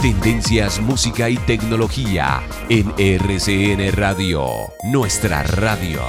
Tendencias, música y tecnología en RCN Radio, nuestra radio.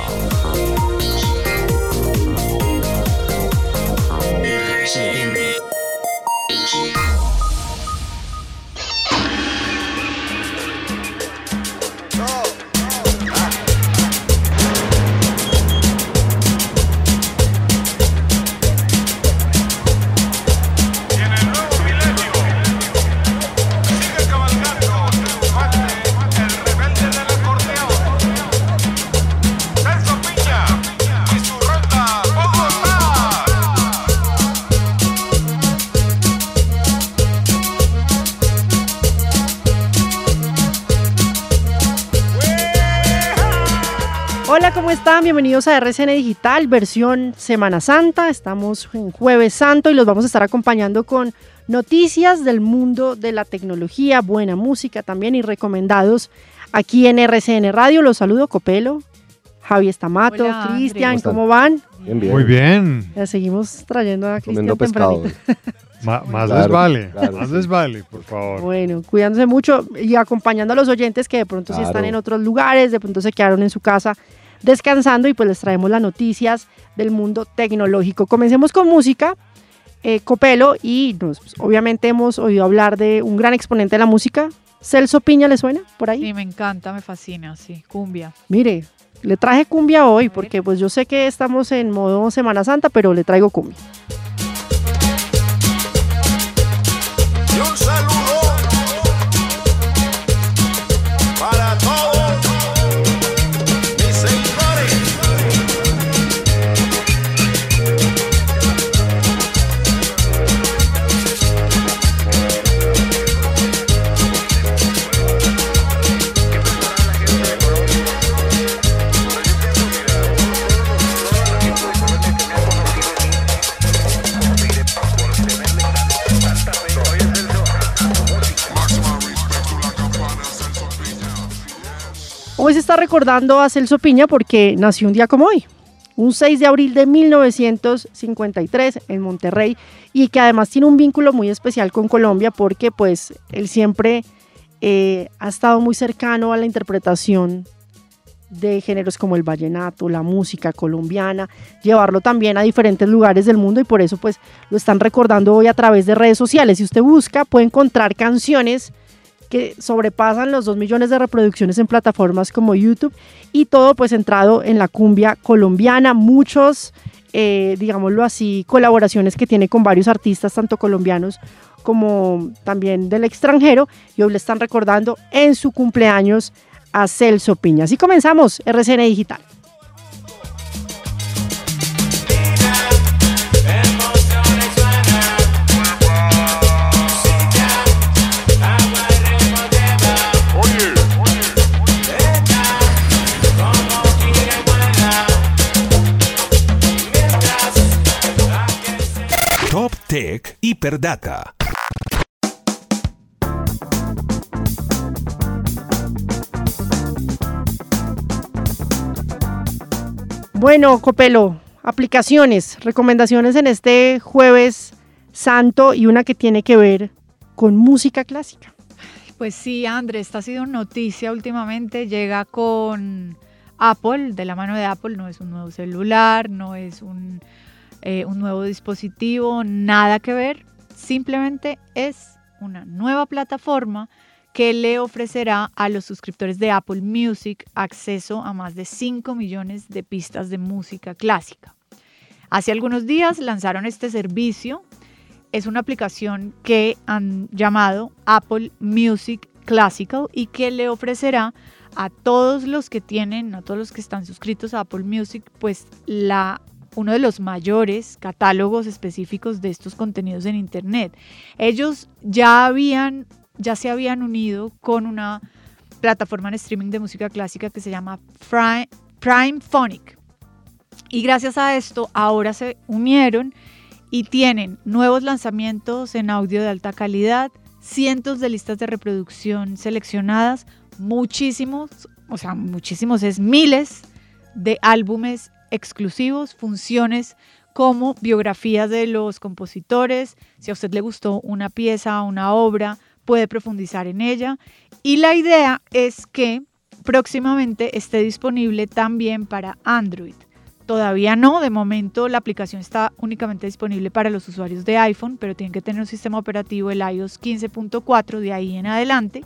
Bienvenidos a RCN Digital, versión Semana Santa. Estamos en Jueves Santo y los vamos a estar acompañando con noticias del mundo de la tecnología, buena música también y recomendados aquí en RCN Radio. Los saludo, Copelo, Javi Estamato, Cristian. ¿cómo van? Bien, bien. Muy bien. Ya seguimos trayendo a Cristian pescado. Ma- más Claro, les vale, claro, más sí. les vale, por favor. Bueno, cuidándose mucho y acompañando a los oyentes que de pronto sí están en otros lugares, de pronto se quedaron en su casa descansando y pues les traemos las noticias del mundo tecnológico. Comencemos con música, eh, Copelo, y nos, pues, obviamente hemos oído hablar de un gran exponente de la música. Celso Piña, ¿le suena por ahí? Sí, me encanta, me fascina, sí, cumbia. Mire, le traje cumbia hoy porque pues yo sé que estamos en modo Semana Santa, pero le traigo cumbia. Recordando a Celso Piña porque nació un día como hoy, un 6 de abril de 1953 en Monterrey y que además tiene un vínculo muy especial con Colombia porque pues él siempre eh, ha estado muy cercano a la interpretación de géneros como el vallenato, la música colombiana, llevarlo también a diferentes lugares del mundo y por eso pues lo están recordando hoy a través de redes sociales. Si usted busca puede encontrar canciones que sobrepasan los 2 millones de reproducciones en plataformas como YouTube y todo pues centrado en la cumbia colombiana, muchos, eh, digámoslo así, colaboraciones que tiene con varios artistas, tanto colombianos como también del extranjero, y hoy le están recordando en su cumpleaños a Celso Piña. Así comenzamos RCN Digital. Tech Hiperdata. Bueno, Copelo, aplicaciones, recomendaciones en este jueves santo y una que tiene que ver con música clásica. Pues sí, André, esta ha sido noticia últimamente. Llega con Apple, de la mano de Apple, no es un nuevo celular, no es un, eh, un nuevo dispositivo, nada que ver. Simplemente es una nueva plataforma que le ofrecerá a los suscriptores de Apple Music acceso a más de 5 millones de pistas de música clásica. Hace algunos días lanzaron este servicio. Es una aplicación que han llamado Apple Music Classical y que le ofrecerá a todos los que tienen, a todos los que están suscritos a Apple Music, pues la uno de los mayores catálogos específicos de estos contenidos en internet. Ellos ya habían ya se habían unido con una plataforma en streaming de música clásica que se llama Prime, Phonic. Y gracias a esto ahora se unieron y tienen nuevos lanzamientos en audio de alta calidad, cientos de listas de reproducción seleccionadas, muchísimos, o sea, muchísimos es miles de álbumes exclusivos, funciones como biografías de los compositores, si a usted le gustó una pieza, una obra, puede profundizar en ella. Y la idea es que próximamente esté disponible también para Android. Todavía no, de momento la aplicación está únicamente disponible para los usuarios de iPhone, pero tienen que tener un sistema operativo el iOS 15.4 de ahí en adelante.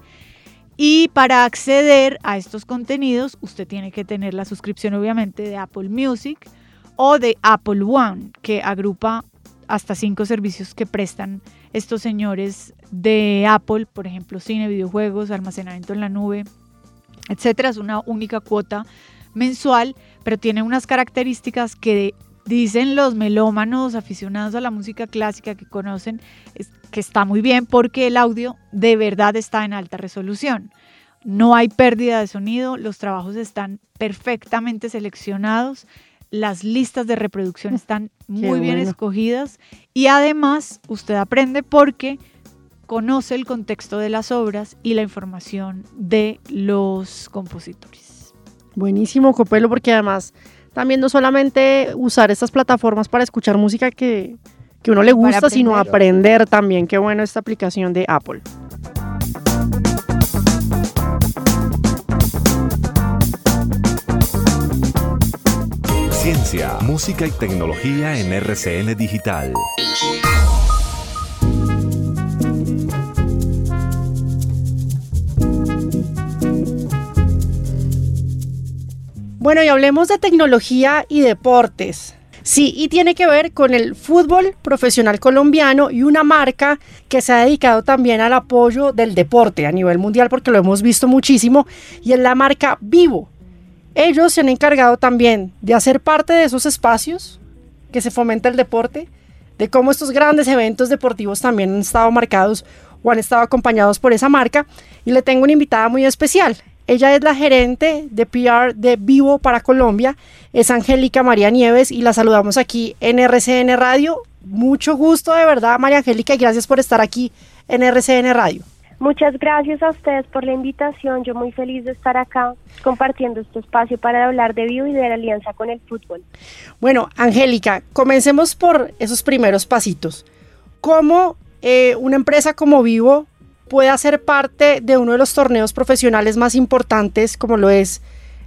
Y para acceder a estos contenidos, usted tiene que tener la suscripción obviamente de Apple Music o de Apple One, que agrupa hasta cinco servicios que prestan estos señores de Apple, por ejemplo, cine, videojuegos, almacenamiento en la nube, etcétera. Es una única cuota mensual, pero tiene unas características que dicen los melómanos aficionados a la música clásica que conocen que está muy bien porque el audio de verdad está en alta resolución. No hay pérdida de sonido, los trabajos están perfectamente seleccionados, las listas de reproducción están muy bien escogidas y además usted aprende porque conoce el contexto de las obras y la información de los compositores. Buenísimo, Copelo, porque además también no solamente usar estas plataformas para escuchar música que, que uno le gusta, sino aprender también. Qué bueno esta aplicación de Apple. Ciencia, música y tecnología en RCN Digital. Bueno, y hablemos de tecnología y deportes. Sí, y tiene que ver con el fútbol profesional colombiano y una marca que se ha dedicado también al apoyo del deporte a nivel mundial porque lo hemos visto muchísimo y es la marca Vivo. Ellos se han encargado también de hacer parte de esos espacios que se fomenta el deporte, de cómo estos grandes eventos deportivos también han estado marcados o han estado acompañados por esa marca y le tengo una invitada muy especial. Ella es la gerente de PR de Vivo para Colombia, es Angélica María Nieves y la saludamos aquí en RCN Radio. Mucho gusto de verdad, María Angélica, y gracias por estar aquí en RCN Radio. Muchas gracias a ustedes por la invitación. Yo muy feliz de estar acá compartiendo este espacio para hablar de Vivo y de la alianza con el fútbol. Bueno, Angélica, comencemos por esos primeros pasitos. ¿Cómo eh, una empresa como Vivo puede hacer parte de uno de los torneos profesionales más importantes como lo es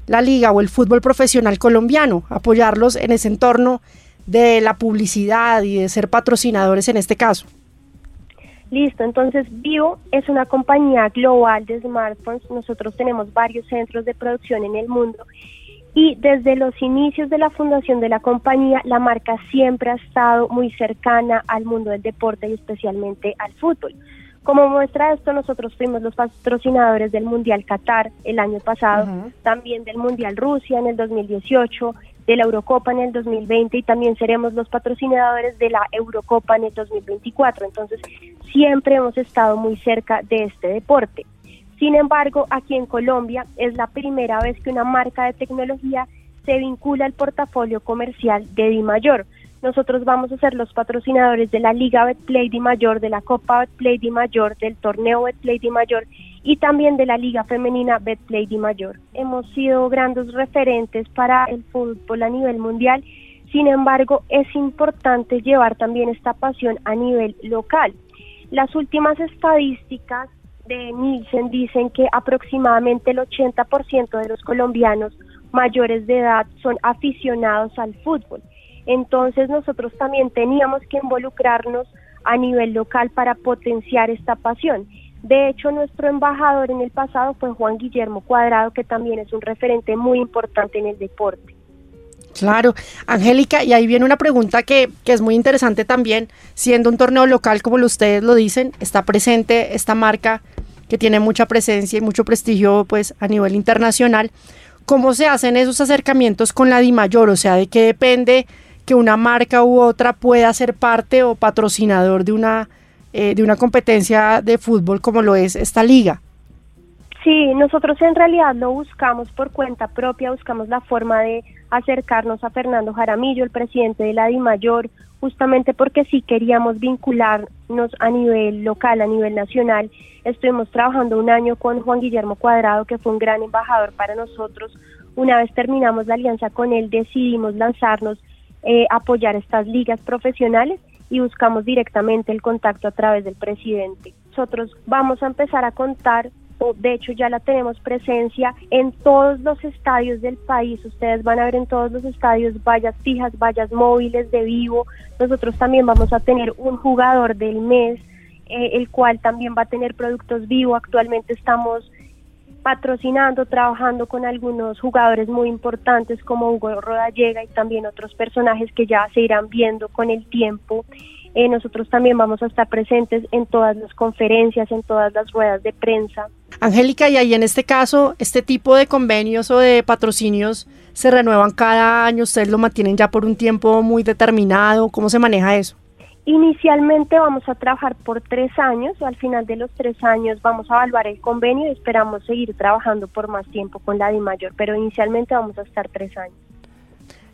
la liga o el fútbol profesional colombiano, apoyarlos en ese entorno de la publicidad y de ser patrocinadores en este caso. Listo, entonces Vivo es una compañía global de smartphones. Nosotros tenemos varios centros de producción en el mundo y desde los inicios de la fundación de la compañía, la marca siempre ha estado muy cercana al mundo del deporte y especialmente al fútbol. Como muestra esto, nosotros fuimos los patrocinadores del Mundial Qatar el año pasado, también del Mundial Rusia en el 2018, de la Eurocopa en el 2020 y también seremos los patrocinadores de la Eurocopa en el 2024. Entonces, siempre hemos estado muy cerca de este deporte. Sin embargo, aquí en Colombia es la primera vez que una marca de tecnología se vincula al portafolio comercial de Di Mayor nosotros vamos a ser los patrocinadores de la Liga Betplay Di Mayor, de la Copa Betplay Di Mayor, del torneo Betplay Di Mayor y también de la Liga Femenina Betplay Di Mayor. Hemos sido grandes referentes para el fútbol a nivel mundial, sin embargo es importante llevar también esta pasión a nivel local. Las últimas estadísticas de Nielsen dicen que aproximadamente el 80% de los colombianos mayores de edad son aficionados al fútbol. Entonces nosotros también teníamos que involucrarnos a nivel local para potenciar esta pasión. De hecho, nuestro embajador en el pasado fue Juan Guillermo Cuadrado, que también es un referente muy importante en el deporte. Claro, Angélica, y ahí viene una pregunta que, que, es muy interesante también, siendo un torneo local, como ustedes lo dicen, está presente esta marca que tiene mucha presencia y mucho prestigio pues a nivel internacional. ¿Cómo se hacen esos acercamientos con la DIMAYOR? O sea, ¿de qué depende que una marca u otra pueda ser parte o patrocinador de una, eh, de una competencia de fútbol como lo es esta liga? Sí, nosotros en realidad lo buscamos por cuenta propia, buscamos la forma de acercarnos a Fernando Jaramillo, el presidente de la DIMAYOR, justamente porque sí queríamos vincularnos a nivel local, a nivel nacional. Estuvimos trabajando un año con Juan Guillermo Cuadrado, que fue un gran embajador para nosotros. Una vez terminamos la alianza con él, decidimos lanzarnos, eh, apoyar estas ligas profesionales y buscamos directamente el contacto a través del presidente. Nosotros vamos a empezar a contar de hecho ya la tenemos presencia en todos los estadios del país. Ustedes van a ver en todos los estadios vallas fijas, vallas móviles de vivo. Nosotros también vamos a tener un jugador del mes, eh, el cual también va a tener productos vivo. Actualmente estamos patrocinando, trabajando con algunos jugadores muy importantes como Hugo Rodallega y también otros personajes que ya se irán viendo con el tiempo. Eh, nosotros también vamos a estar presentes en todas las conferencias, en todas las ruedas de prensa. Angélica, y ahí en este caso, este tipo de convenios o de patrocinios se renuevan cada año, ustedes lo mantienen ya por un tiempo muy determinado, ¿cómo se maneja eso? Inicialmente vamos a trabajar por tres años, al final de los tres años vamos a evaluar el convenio y esperamos seguir trabajando por más tiempo con la DIMAYOR, pero inicialmente vamos a estar tres años.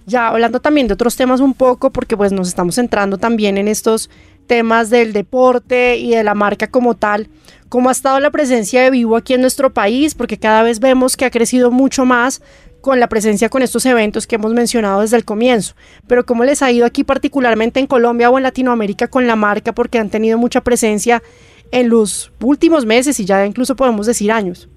Ya hablando también de otros temas un poco, porque pues nos estamos centrando también en estos temas del deporte y de la marca como tal, ¿cómo ha estado la presencia de Vivo aquí en nuestro país? Porque cada vez vemos que ha crecido mucho más con la presencia con estos eventos que hemos mencionado desde el comienzo. Pero ¿cómo les ha ido aquí particularmente en Colombia o en Latinoamérica con la marca? Porque han tenido mucha presencia en los últimos meses y ya incluso podemos decir años.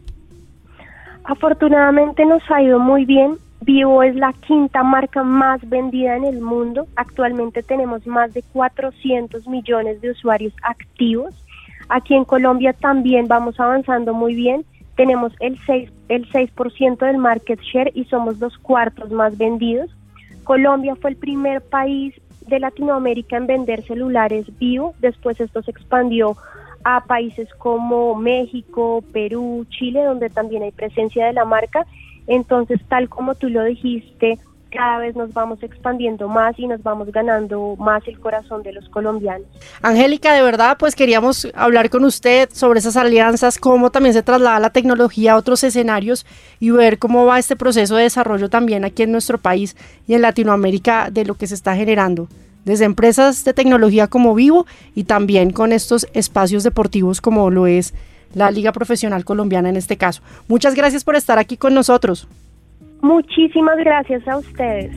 Afortunadamente nos ha ido muy bien. Vivo es la quinta marca más vendida en el mundo. Actualmente tenemos más de 400 millones de usuarios activos. Aquí en Colombia también vamos avanzando muy bien. Tenemos el 6%, el 6 del market share y somos los cuartos más vendidos. Colombia fue el primer país de Latinoamérica en vender celulares Vivo. Después esto se expandió a países como México, Perú, Chile, donde también hay presencia de la marca entonces, tal como tú lo dijiste, cada vez nos vamos expandiendo más y nos vamos ganando más el corazón de los colombianos. Angélica, de verdad, pues queríamos hablar con usted sobre esas alianzas, cómo también se traslada la tecnología a otros escenarios y ver cómo va este proceso de desarrollo también aquí en nuestro país y en Latinoamérica de lo que se está generando desde empresas de tecnología como Vivo y también con estos espacios deportivos como lo es la Liga Profesional Colombiana en este caso. Muchas gracias por estar aquí con nosotros. Muchísimas gracias a ustedes.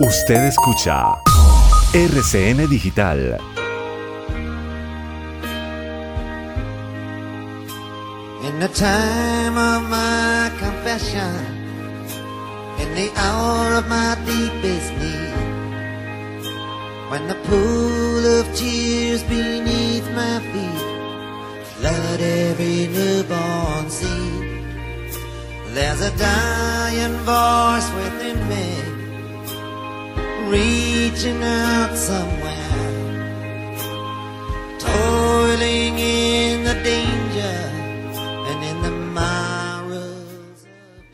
Usted escucha RCN Digital In the time of my confession, in the hour of my deepest need, when the pool of tears beneath my feet flood every newborn seed, there's a dying voice within me, reaching out somewhere, toiling in the danger.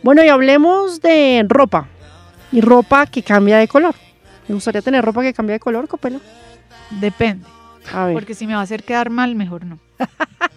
Bueno, y hablemos de ropa. Y ropa que cambia de color. ¿Me gustaría tener ropa que cambie de color, Copelo? Depende. Porque si me va a hacer quedar mal, mejor no.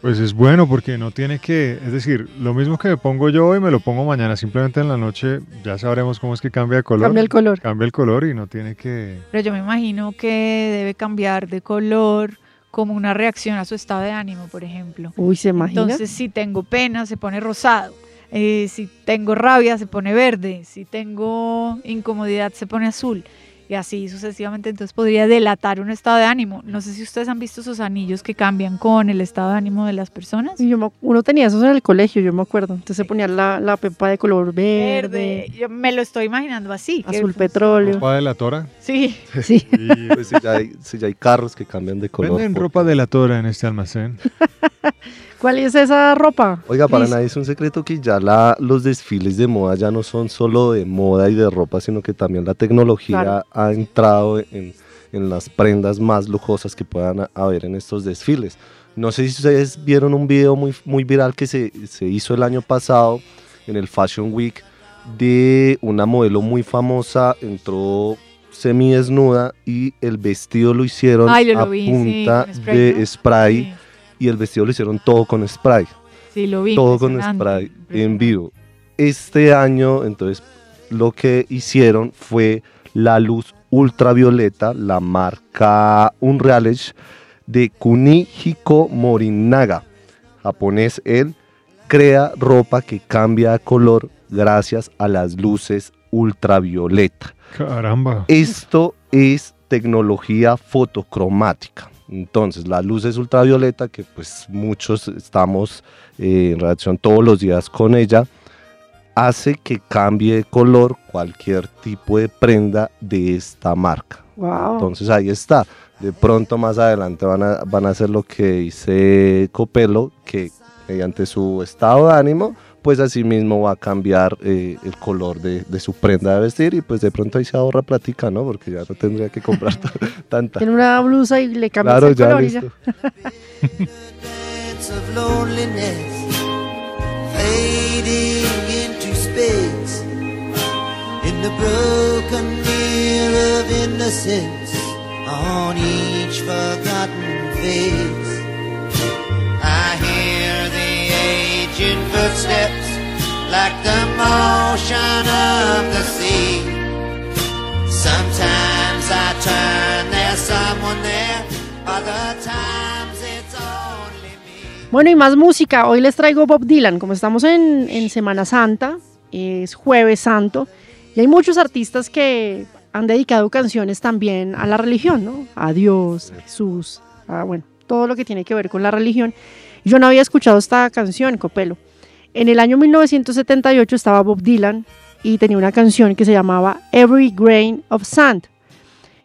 Pues es bueno porque no tiene que, es decir, lo mismo que me pongo yo hoy me lo pongo mañana, simplemente en la noche ya sabremos cómo es que cambia de color. Cambia el color. Cambia el color y no tiene que... Pero yo me imagino que debe cambiar de color como una reacción a su estado de ánimo, por ejemplo. Uy, ¿se imagina? Entonces, si tengo pena, se pone rosado. Eh, si tengo rabia, se pone verde. Si tengo incomodidad, se pone azul. Y así sucesivamente. Entonces podría delatar un estado de ánimo. No sé si ustedes han visto esos anillos que cambian con el estado de ánimo de las personas. Y yo me- uno tenía esos en el colegio, yo me acuerdo. Entonces se ponía la, la pepa de color verde, Verde. Yo me lo estoy imaginando así. azul petróleo. ¿Ropa de la tora? Sí. Sí. Pues si ya, hay, si ya hay carros que cambian de color. Venden ropa de la tora en este almacén. ¿Cuál es esa ropa? Oiga, para nadie es un secreto que ya la, los desfiles de moda ya no son solo de moda y de ropa, sino que también la tecnología Claro. ha entrado en, en las prendas más lujosas que puedan haber en estos desfiles. No sé si ustedes vieron un video muy, muy viral que se, se hizo el año pasado en el Fashion Week de una modelo muy famosa, entró semidesnuda y el vestido lo hicieron Ay, lo a vi, sí, punta con spray, de ¿no? spray y el vestido lo hicieron todo con spray Sí, lo vi. todo con spray en vivo. Este año, entonces, lo que hicieron fue la luz ultravioleta, la marca Unrealage de Kunihiko Morinaga, japonés él, crea ropa que cambia de color gracias a las luces ultravioleta. Caramba. Esto es tecnología fotocromática. Entonces, las luces ultravioleta, que pues muchos estamos eh, en reacción todos los días con ella, hace que cambie de color cualquier tipo de prenda de esta marca. Wow. Entonces ahí está. De pronto más adelante van a, van a hacer lo que dice Copelo, que mediante su estado de ánimo, pues así mismo va a cambiar eh, el color de, de su prenda de vestir y pues de pronto ahí se ahorra platica, ¿no? Porque ya no tendría que comprar tanta. Tiene una blusa y le cambias Claro, el ya color y ya. Bueno, y más música. Hoy les traigo Bob Dylan. Como estamos en, en Semana Santa, es Jueves Santo, y hay muchos artistas que han dedicado canciones también a la religión, ¿no? A Dios, a Jesús, a, bueno, todo lo que tiene que ver con la religión. Yo no había escuchado esta canción, Copelo. En el año 1978 estaba Bob Dylan y tenía una canción que se llamaba Every Grain of Sand.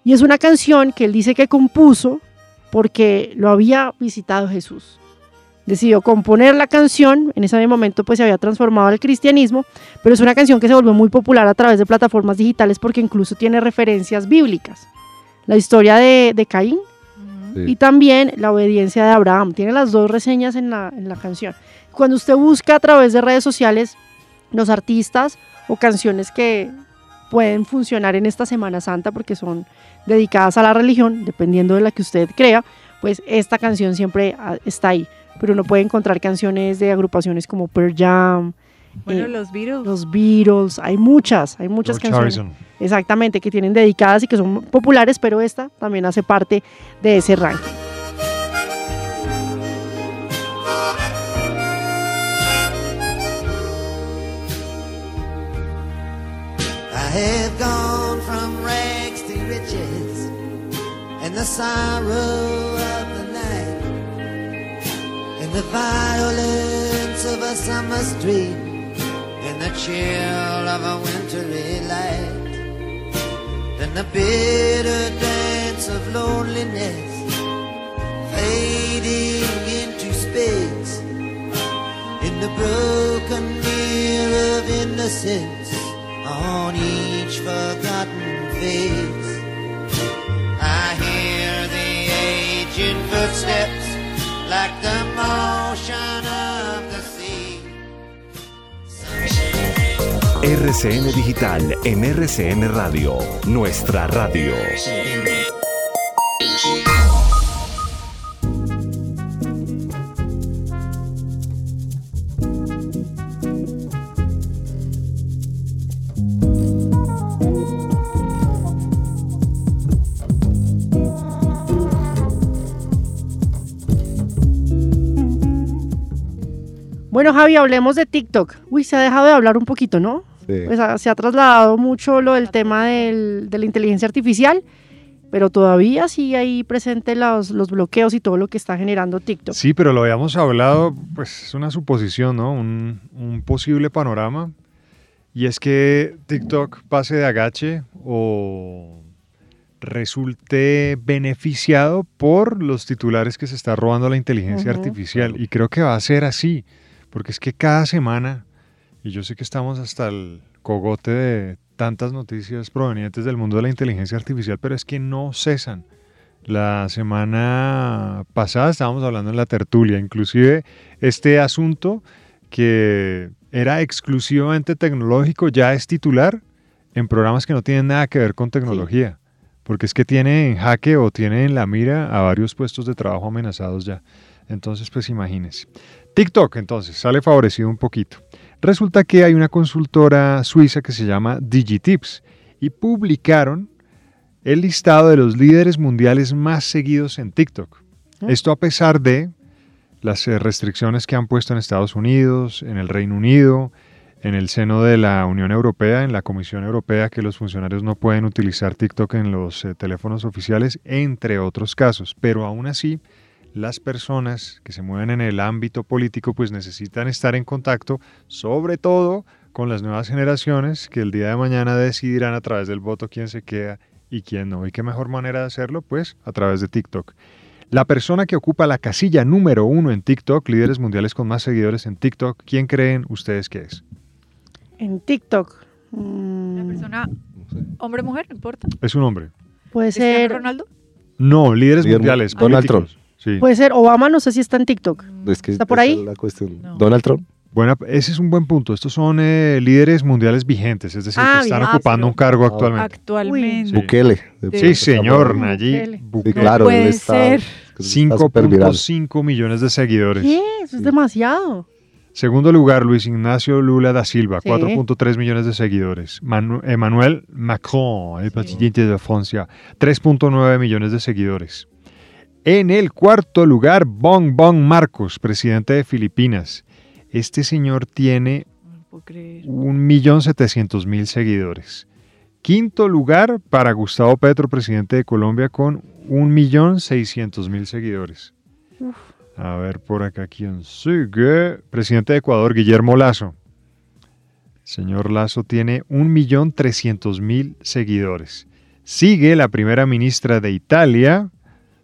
Y es una canción que él dice que compuso porque lo había visitado Jesús decidió componer la canción, en ese momento pues se había transformado al cristianismo, pero es una canción que se volvió muy popular a través de plataformas digitales porque incluso tiene referencias bíblicas. La historia de, de Caín y también la obediencia de Abraham, tiene las dos reseñas en la, en la canción. Cuando usted busca a través de redes sociales los artistas o canciones que pueden funcionar en esta Semana Santa porque son dedicadas a la religión, dependiendo de la que usted crea, pues esta canción siempre ah, está ahí. Pero uno puede encontrar canciones de agrupaciones como Pearl Jam, Bueno, eh, los Beatles. los Beatles, hay muchas, hay muchas George canciones. Harrison. Exactamente, que tienen dedicadas y que son populares, pero esta también hace parte de ese ranking. I have gone from rags to riches and the sorrow of the night and the violence of a summer street and the chill of a wintry light then the bitter dance of loneliness fading into space in the broken mirror of innocence on each forgotten face. I hear the aging footsteps like the motion of RCN Digital en RCN Radio, nuestra radio. Bueno, Javi, hablemos de TikTok. Uy, se ha dejado de hablar un poquito, ¿no? Sí. Pues, ah, se ha trasladado mucho lo del tema del- de la inteligencia artificial, pero todavía sigue ahí presente los, los bloqueos y todo lo que está generando TikTok. Sí, pero lo habíamos hablado, pues es una suposición, ¿no? Un, un posible panorama. Y es que TikTok pase de agache o resulte beneficiado por los titulares que se está robando la inteligencia artificial. Y creo que va a ser así, porque es que cada semana, y yo sé que estamos hasta el cogote de tantas noticias provenientes del mundo de la inteligencia artificial, pero es que no cesan. La semana pasada estábamos hablando en la tertulia, inclusive este asunto que era exclusivamente tecnológico ya es titular en programas que no tienen nada que ver con tecnología, porque es que tiene en jaque o tiene en la mira a varios puestos de trabajo amenazados ya. Entonces, pues imagínense. TikTok, entonces, sale favorecido un poquito. Resulta que hay una consultora suiza que se llama Digitips y publicaron el listado de los líderes mundiales más seguidos en TikTok. Esto a pesar de las eh, restricciones que han puesto en Estados Unidos, en el Reino Unido, en el seno de la Unión Europea, en la Comisión Europea, que los funcionarios no pueden utilizar TikTok en los eh, teléfonos oficiales, entre otros casos. Pero aún así, las personas que se mueven en el ámbito político pues necesitan estar en contacto, sobre todo con las nuevas generaciones que el día de mañana decidirán a través del voto quién se queda y quién no. ¿Y qué mejor manera de hacerlo? Pues a través de TikTok. La persona que ocupa la casilla número uno en TikTok, líderes mundiales con más seguidores en TikTok, ¿quién creen ustedes que es? En TikTok. mm, Una persona, hombre o mujer, no importa. Es un hombre. puede ¿Cristiano ser, Ronaldo? No, líderes Líder- mundiales. Donald políticos. Sí. puede ser Obama, no sé si está en TikTok. Es que ¿Está por esa ahí? es la cuestión. Donald Trump. Buena, ese es un buen punto. Estos son eh, líderes mundiales vigentes, es decir, Ah, que están bien. Ah, ocupando un cargo actualmente. Actualmente. Bukele. Sí, señor, Bukele. Nayib Sí, Bukele. claro, está, está súper viral. 5.5 millones de seguidores. ¿Qué? Eso es demasiado. Segundo lugar, Luis Ignacio Lula da Silva, Sí. 4.3 millones de seguidores. Manu- Emmanuel Macron, el presidente de Francia, 3.9 millones de seguidores. En el cuarto lugar, Bong Bong Marcos, presidente de Filipinas. Este señor tiene 1.700.000 seguidores. Quinto lugar para Gustavo Petro, presidente de Colombia, con 1.600.000 seguidores. A ver por acá quién sigue. Presidente de Ecuador, Guillermo Lazo. Señor Lazo tiene 1.300.000 seguidores. Sigue la primera ministra de Italia,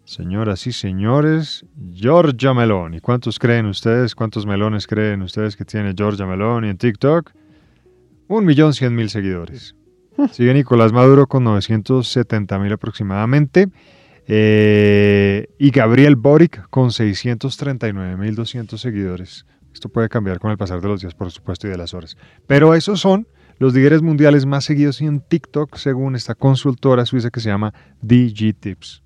señoras y señores, Giorgia Meloni. ¿Cuántos creen ustedes? ¿Cuántos melones creen ustedes que tiene Giorgia Meloni en TikTok? 1.100.000 seguidores. Sigue Nicolás Maduro con 970.000 aproximadamente. Eh, y Gabriel Boric con 639.200 seguidores. Esto puede cambiar con el pasar de los días, por supuesto, y de las horas. Pero esos son los líderes mundiales más seguidos en TikTok, según esta consultora suiza que se llama DigiTips.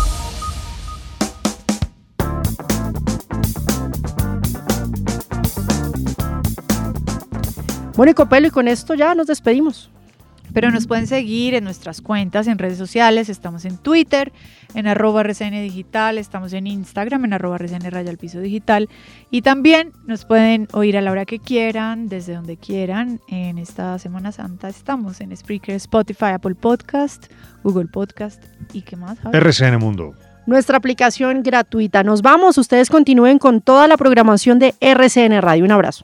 Bueno, y Copelo, y con esto ya nos despedimos. Pero nos pueden seguir en nuestras cuentas, en redes sociales. Estamos en Twitter, en arroba RCN Digital. Estamos en Instagram, en arroba RCN Raya al Piso Digital. Y también nos pueden oír a la hora que quieran, desde donde quieran. En esta Semana Santa estamos en Spreaker, Spotify, Apple Podcast, Google Podcast y qué más. RCN Mundo. Nuestra aplicación gratuita. Nos vamos. Ustedes continúen con toda la programación de RCN Radio. Un abrazo.